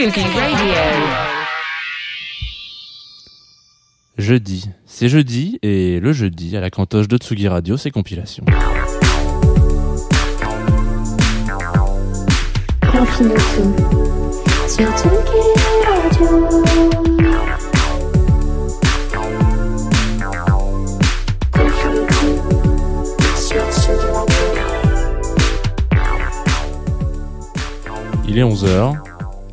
Radio. Jeudi. C'est jeudi et le jeudi à la cantoche de Tsugi Radio, c'est compilation. Sur Tsugi Radio. Il est 11h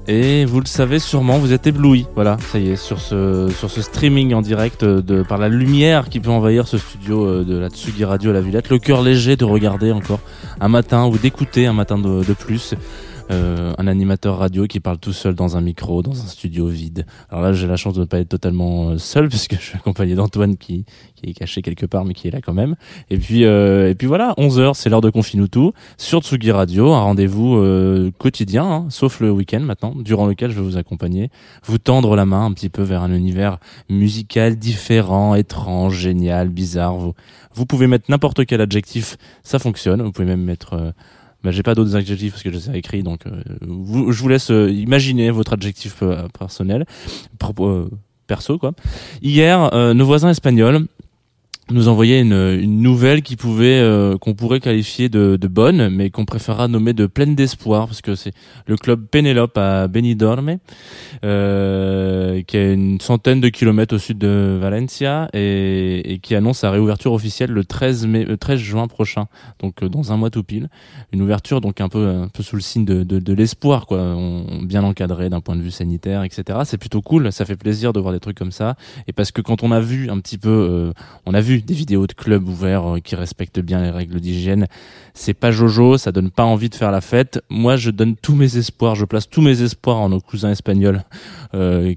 et vous le savez sûrement, vous êtes ébloui. Voilà, ça y est, sur ce, sur ce streaming en direct euh, de, par la lumière qui peut envahir ce studio euh, de la Tsugi Radio à la Villette. Le cœur léger de regarder encore un matin ou d'écouter un matin de, de plus. Euh, un animateur radio qui parle tout seul dans un micro, dans un studio vide. Alors là, j'ai la chance de ne pas être totalement euh, seul puisque je suis accompagné d'Antoine qui, qui est caché quelque part mais qui est là quand même. Et puis, euh, et puis voilà, 11h, c'est l'heure de Confinutu sur Tsugi Radio, un rendez-vous euh, quotidien, hein, sauf le week-end maintenant, durant lequel je vais vous accompagner, vous tendre la main un petit peu vers un univers musical différent, étrange, génial, bizarre. Vous, vous pouvez mettre n'importe quel adjectif, ça fonctionne. Vous pouvez même mettre euh, bah, j'ai pas d'autres adjectifs parce que je les ai écrits, donc euh, vous, je vous laisse euh, imaginer votre adjectif euh, personnel, propos, euh, perso quoi. Hier, euh, nos voisins espagnols nous envoyaient une, une nouvelle qui pouvait qu'on pourrait qualifier de, de bonne, mais qu'on préférera nommer de pleine d'espoir parce que c'est le club Penelope à Benidorm, euh, qui est une centaine de kilomètres au sud de Valencia et, qui annonce sa réouverture officielle le 13 mai, le 13 juin prochain, donc euh, dans un mois tout pile. Une ouverture donc un peu sous le signe de, l'espoir quoi, bien encadré d'un point de vue sanitaire, etc. C'est plutôt cool, ça fait plaisir de voir des trucs comme ça. Et parce que quand on a vu un petit peu, euh, on a vu des vidéos de clubs ouverts euh, qui respectent bien les règles d'hygiène, c'est pas Jojo, ça donne pas envie de faire la fête. Moi, je donne tous mes espoirs, je place tous mes espoirs en nos cousins espagnols euh,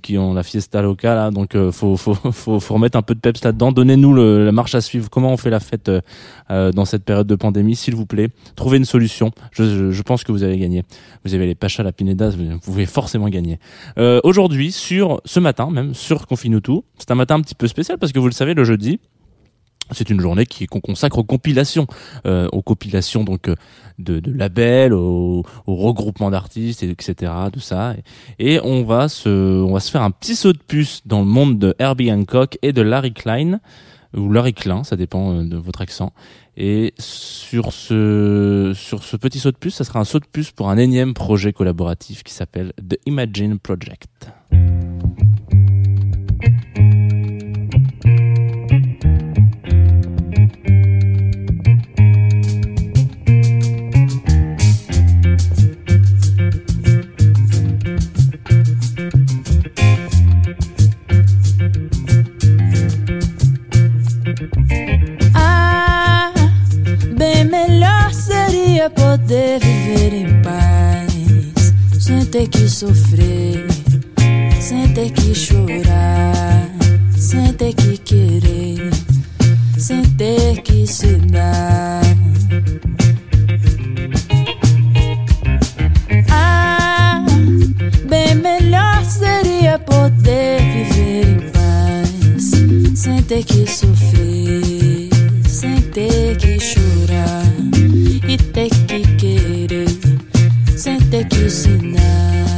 qui ont la fiesta loca là. Donc, euh, faut, faut, faut, faut remettre un peu de peps là-dedans. Donnez-nous la marche à suivre. Comment on fait la fête euh, euh, dans cette période de pandémie, s'il vous plaît? Trouvez une solution. Je, je, je pense que vous allez gagner. Vous avez les Pacha la Pineda, vous pouvez forcément gagner. Euh, Aujourd'hui, sur ce matin même, sur Confinutu, c'est un matin un petit peu spécial parce que vous le savez, le jeudi. C'est une journée qui qu'on consacre aux compilations, euh, aux compilations donc euh, de, de labels, au, au regroupement d'artistes, et etc. Tout ça, et on va se, on va se faire un petit saut de puce dans le monde de Herbie Hancock et de Larry Klein ou Larry Klein, ça dépend euh, de votre accent. Et sur ce, sur ce petit saut de puce, ça sera un saut de puce pour un énième projet collaboratif qui s'appelle The Imagine Project. Poder viver em paz, sem ter que sofrer, sem ter que chorar, sem ter que querer, sem ter que se dar. Ah, bem melhor seria poder viver em paz, sem ter que sofrer, sem ter que chorar 一滴消える。選択しな。い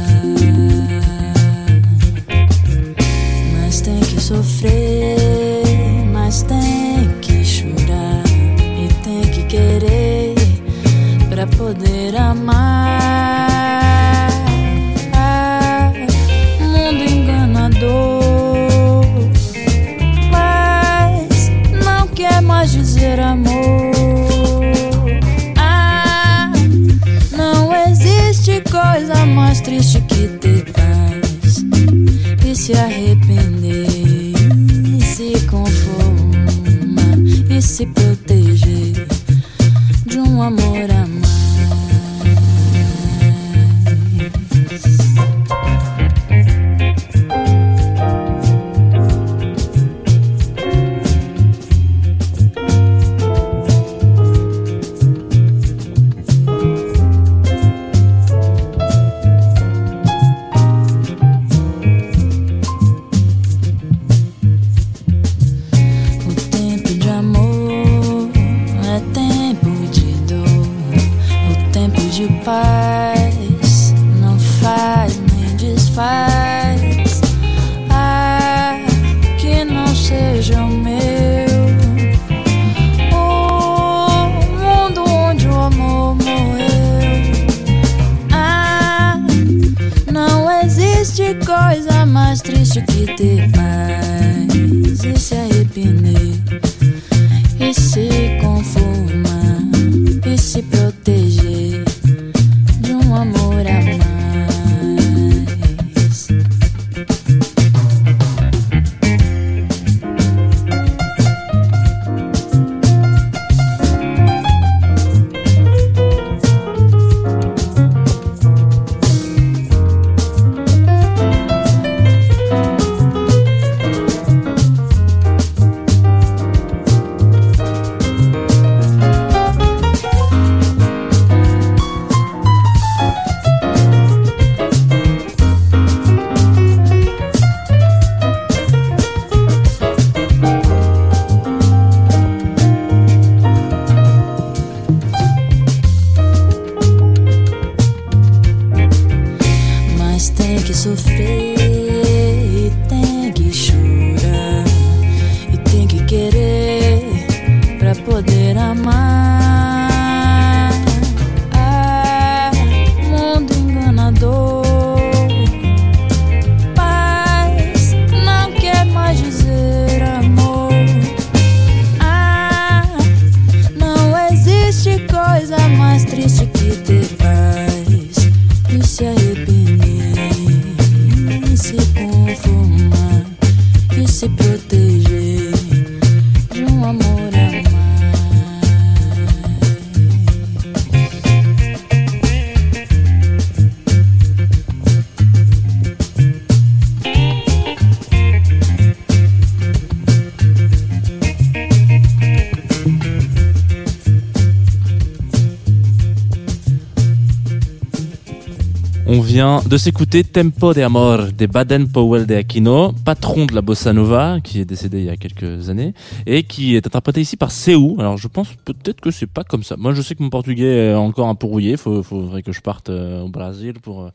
Vient de s'écouter Tempo de Amor de Baden Powell de Aquino, patron de la bossa nova, qui est décédé il y a quelques années, et qui est interprété ici par Seu. Alors je pense peut-être que c'est pas comme ça. Moi je sais que mon portugais est encore un peu rouillé, faut, faudrait que je parte euh, au Brésil pour, euh,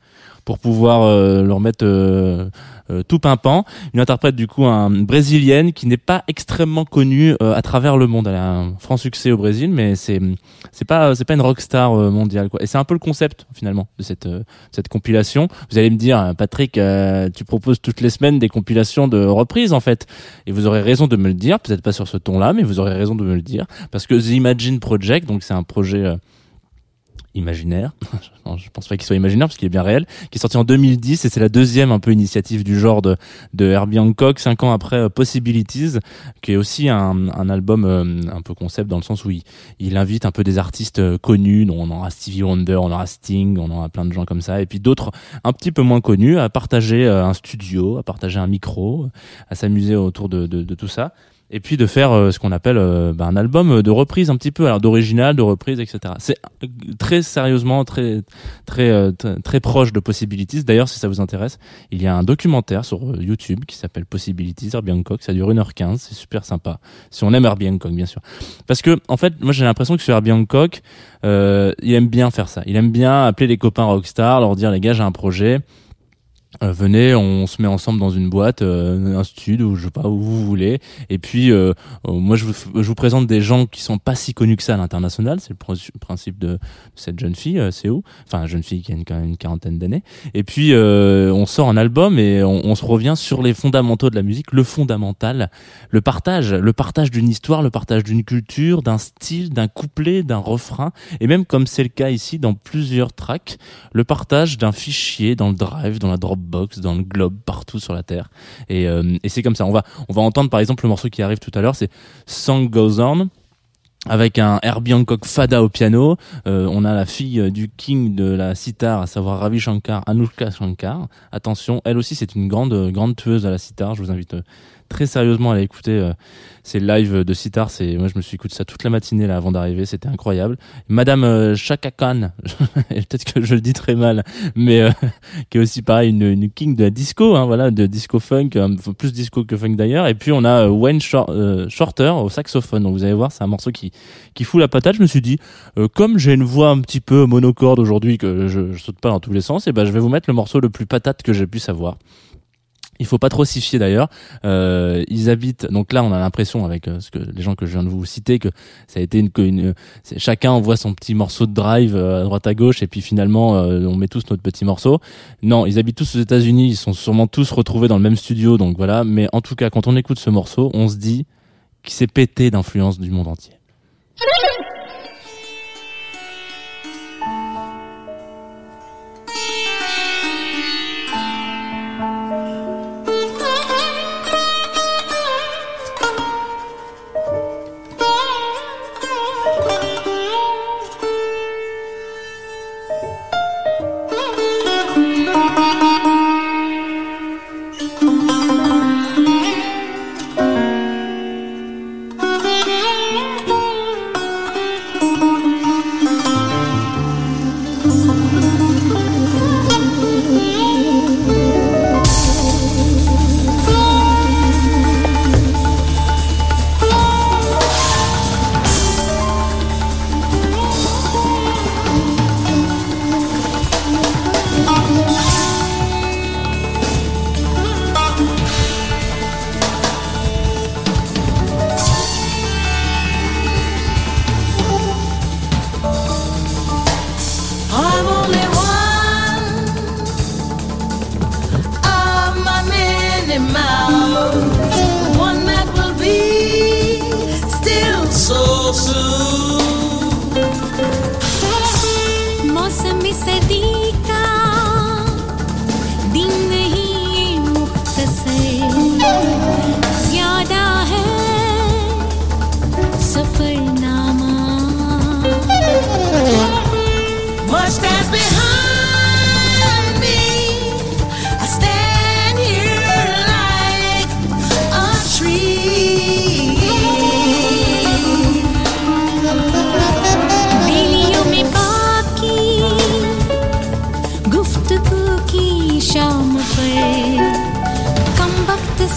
pour pouvoir euh, le remettre euh, euh, tout pimpant. Une interprète du coup un, brésilienne qui n'est pas extrêmement connue à travers le monde. Elle a un franc succès au Brésil, mais c'est c'est pas c'est pas une rockstar mondiale quoi. Et c'est un peu le concept finalement de cette cette compilation. Vous allez me dire Patrick, euh, tu proposes toutes les semaines des compilations de reprises en fait. Et vous aurez raison de me le dire, peut-être pas sur ce ton-là, mais vous aurez raison de me le dire parce que The Imagine Project, donc c'est un projet euh, imaginaire. Je pense pas qu'il soit imaginaire parce qu'il est bien réel, qui est sorti en 2010 et c'est la deuxième un peu initiative du genre de, de Herbie Hancock, cinq ans après euh, Possibilities, qui est aussi un, un album euh, un peu concept dans le sens où il, il invite un peu des artistes euh, connus, dont on aura Stevie Wonder, on aura Sting, on aura plein de gens comme ça, et puis d'autres un petit peu moins connus à partager un studio, à partager un micro, à s'amuser autour de, de, de tout ça et puis de faire euh, ce qu'on appelle euh, bah, un album de reprise un petit peu alors d'original de reprise etc c'est euh, très sérieusement très très euh, très, proche de Possibilities. D'ailleurs si ça vous intéresse il y a un documentaire sur euh, YouTube qui s'appelle Possibilities Herbie Hancock ça dure 1h15 c'est super sympa. Si on aime Herbie Hancock bien sûr. Parce que en fait moi j'ai l'impression que sur Herbie Hancock euh, il aime bien faire ça. Il aime bien appeler les copains rockstar leur dire les gars j'ai un projet euh, venez, on se met ensemble dans une boîte, euh, un studio, ou je sais pas où vous voulez. Et puis, euh, euh, moi, je vous, je vous présente des gens qui sont pas si connus que ça à l'international. C'est le principe de cette jeune fille, euh, c'est où? Enfin, jeune fille qui a une, quand même une quarantaine d'années. Et puis, euh, on sort un album et on, on se revient sur les fondamentaux de la musique, le fondamental, le partage, le partage d'une histoire, le partage d'une culture, d'un style, d'un couplet, d'un refrain, et même comme c'est le cas ici dans plusieurs tracks, le partage d'un fichier dans le drive, dans la Dropbox Dropbox, dans le globe, partout sur la terre. Et, euh, et c'est comme ça. On va, on va entendre par exemple le morceau qui arrive tout à l'heure, c'est Song Goes On avec un Herbie Hancock Fada au piano. Euh, on a la fille du king de la sitar, à savoir Ravi Shankar, Anushka Shankar. Attention, elle aussi c'est une grande grande tueuse à la sitar. Je vous invite euh, très sérieusement à aller écouter euh, ces lives de sitar. C'est moi je me suis écouté ça toute la matinée là avant d'arriver. C'était incroyable. Madame euh, Chaka Khan, peut-être que je le dis très mal, mais euh, qui est aussi pareil une, une king de disco, hein, voilà, de disco funk, plus disco que funk d'ailleurs. Et puis on a Wayne Shor- Shorter au saxophone. Donc vous allez voir, c'est un morceau qui qui fout la patate. Je me suis dit, comme j'ai une voix un petit peu monocorde aujourd'hui, que je, je saute pas dans tous les sens, et ben je vais vous mettre le morceau le plus patate que j'ai pu savoir. Il faut pas trop s'y fier d'ailleurs. Euh, ils habitent. Donc là, on a l'impression avec euh, ce que les gens que je viens de vous citer que ça a été une, une c'est- chacun envoie son petit morceau de drive euh, à droite à gauche et puis finalement euh, on met tous notre petit morceau. Non, ils habitent tous aux États-Unis. Ils sont sûrement tous retrouvés dans le même studio. Donc voilà. Mais en tout cas, quand on écoute ce morceau, on se dit qu'il s'est pété d'influence du monde entier. मौसम। में सर्दी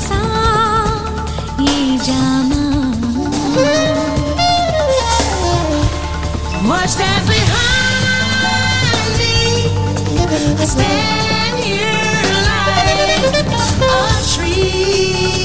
सा ये Jama Much stands behind me. I stand here like a tree.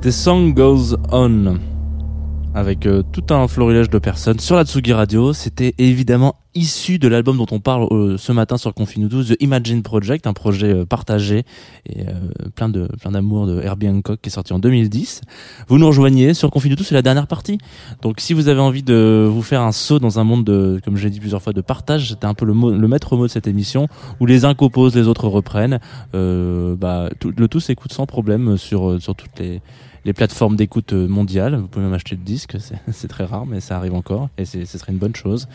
C'était Song Goes On avec euh, tout un florilège de personnes sur la Tsugi Radio. C'était évidemment issu de l'album dont on parle euh, ce matin sur Confinudo, The Imagine Project, un projet euh, partagé et euh, plein de plein d'amour de Herbie Hancock qui est sorti en 2010. Vous nous rejoignez sur Confinudo, c'est la dernière partie. Donc si vous avez envie de vous faire un saut dans un monde de, comme j'ai dit plusieurs fois, de partage, c'était un peu le, mot, le maître mot de cette émission, où les uns composent, les autres reprennent. Euh, bah, tout- le tout s'écoute sans problème sur sur toutes les les plateformes d'écoute euh, mondiales. Vous pouvez même acheter le disque, c'est- très rare, mais ça arrive encore, et ce serait une bonne chose.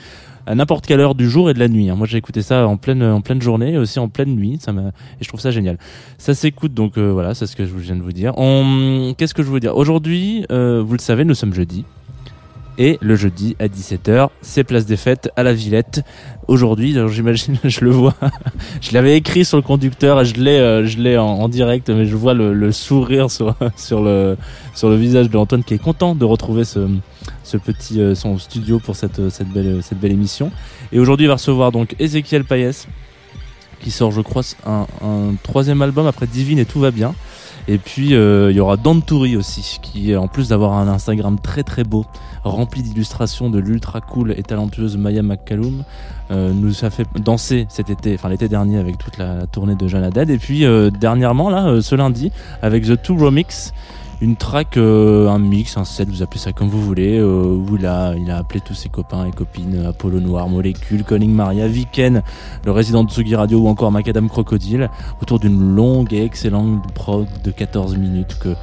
À n'importe quelle heure du jour et de la nuit. hein. Moi, j'ai écouté ça en pleine en pleine journée, et aussi en pleine nuit. Ça et je trouve ça génial. Ça s'écoute donc euh, voilà, c'est ce que je viens de vous dire. On... Qu'est-ce que je veux dire? Aujourd'hui, euh, vous le savez, nous sommes jeudi. Et le jeudi à 17h, c'est place des fêtes à la Villette. Aujourd'hui, alors j'imagine, je le vois, je l'avais écrit sur le conducteur je l'ai, euh, je l'ai en, direct, mais je vois le, sourire sur le sur le visage de Antoine qui est content de retrouver ce ce petit euh, son studio pour cette euh, cette belle cette belle émission. Et aujourd'hui, il va recevoir donc Ezekiel Payès qui sort, je crois, un troisième album après Divine et tout va bien. Et puis euh, il y aura Dan Toury aussi, qui en plus d'avoir un Instagram très très beau, rempli d'illustrations de l'ultra cool et talentueuse Maya McCallum, euh, nous a fait danser cet été, enfin l'été dernier avec toute la, tournée de Jeanne Haddad. Et puis euh, dernièrement là, ce lundi, avec The Two Remix, une track, euh, un mix, un set, vous appelez ça comme vous voulez, euh, où il a, il a appelé tous ses copains et copines, Apollo Noir, Molécule, Conning Maria, Viken, le résident de Tsugi Radio ou encore Macadam Crocodile, autour d'une longue et excellente prog de 14 minutes que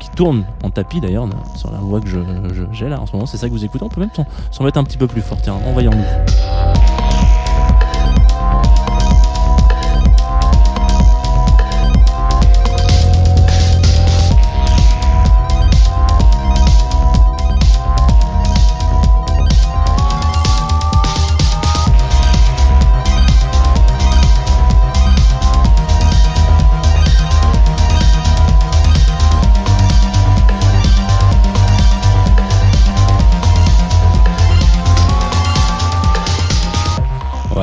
qui tourne en tapis d'ailleurs sur la voix que je je- j'ai là en ce moment. C'est ça que vous écoutez? On peut même s'en- s'en mettre un petit peu plus fort. Tiens envoyons-nous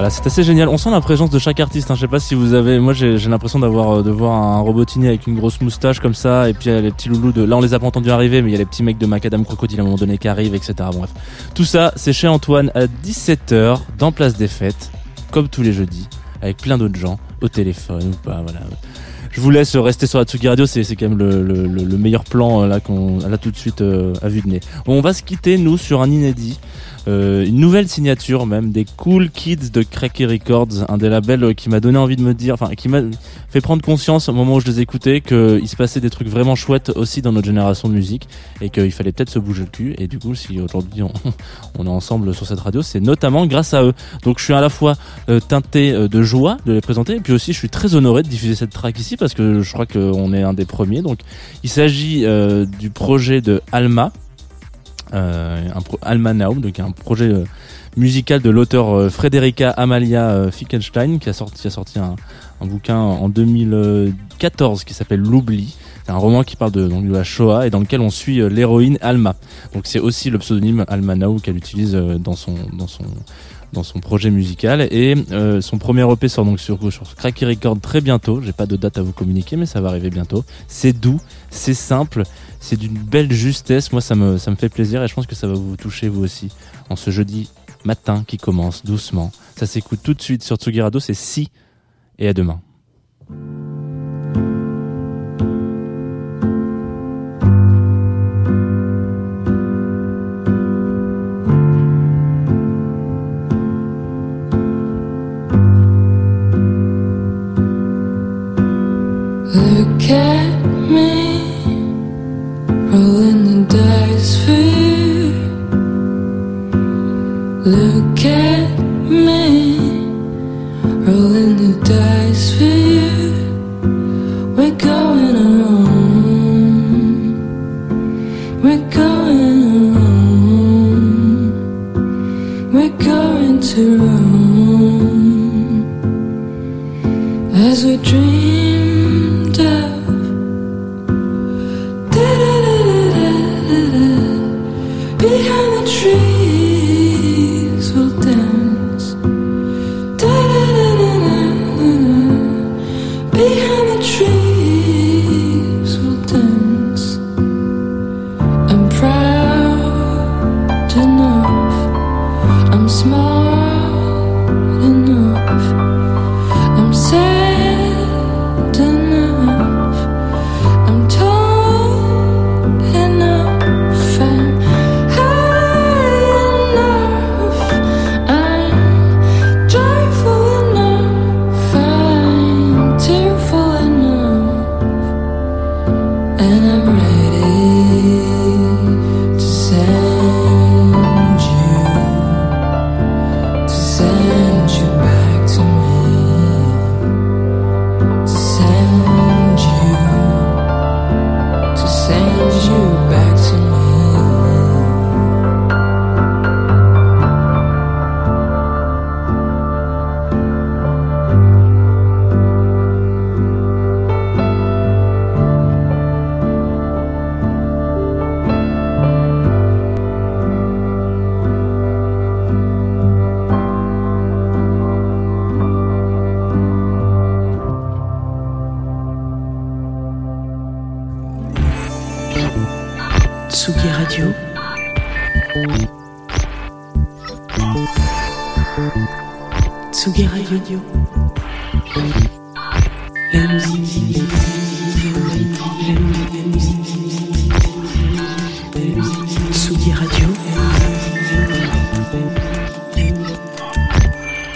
Voilà, c'est assez génial. On sent la présence de chaque artiste. Hein. Je sais pas si vous avez. Moi, j'ai l'impression d'avoir euh, de voir un robotini avec une grosse moustache comme ça, et puis il y a les petits loulous de. Là, on les a pas entendus arriver, mais il y a les petits mecs de Macadam Crocodile à un moment donné qui arrivent, etc. Bref, tout ça, c'est chez Antoine à 17h dans Place des Fêtes, comme tous les jeudis, avec plein d'autres gens au téléphone ou pas. Voilà. Je vous laisse rester sur la Tsugi Radio, c'est quand même le, le, le- le meilleur plan euh, là qu'on là tout de suite euh, à vue de nez. On va se quitter nous sur un inédit. Euh, une nouvelle signature même des Cool Kids de Cracky Records, un des labels euh, qui m'a donné envie de me dire, enfin qui m'a fait prendre conscience au moment où je les écoutais qu'il se passait des trucs vraiment chouettes aussi dans notre génération de musique et qu'il fallait peut-être se bouger le cul. Et du coup, si aujourd'hui on, est ensemble sur cette radio, c'est notamment grâce à eux. Donc je suis à la fois euh, teinté euh, de joie de les présenter et puis aussi je suis très honoré de diffuser cette track ici parce que je crois qu'on est un des premiers. Donc il s'agit du projet de Alma un pro Alma Now, donc un projet euh, musical de l'auteur euh, Frederica Amalia euh, Fickenstein qui a sorti, a sorti un, un bouquin en 2014 qui s'appelle L'oubli. C'est un roman qui parle de, donc, de la Shoah et dans lequel on suit euh, l'héroïne Alma. Donc c'est aussi le pseudonyme Alma Now qu'elle utilise euh, dans son dans son dans son projet musical et euh, son premier EP sort donc sur, sur Cracky Record très bientôt. J'ai pas de date à vous communiquer mais ça va arriver bientôt. C'est doux, c'est simple, c'est d'une belle justesse. Moi ça me ça me fait plaisir et je pense que ça va vous toucher vous aussi en ce jeudi matin qui commence doucement. Ça s'écoute tout de suite sur Tsugi Radio, c'est si et à demain. Me, is food.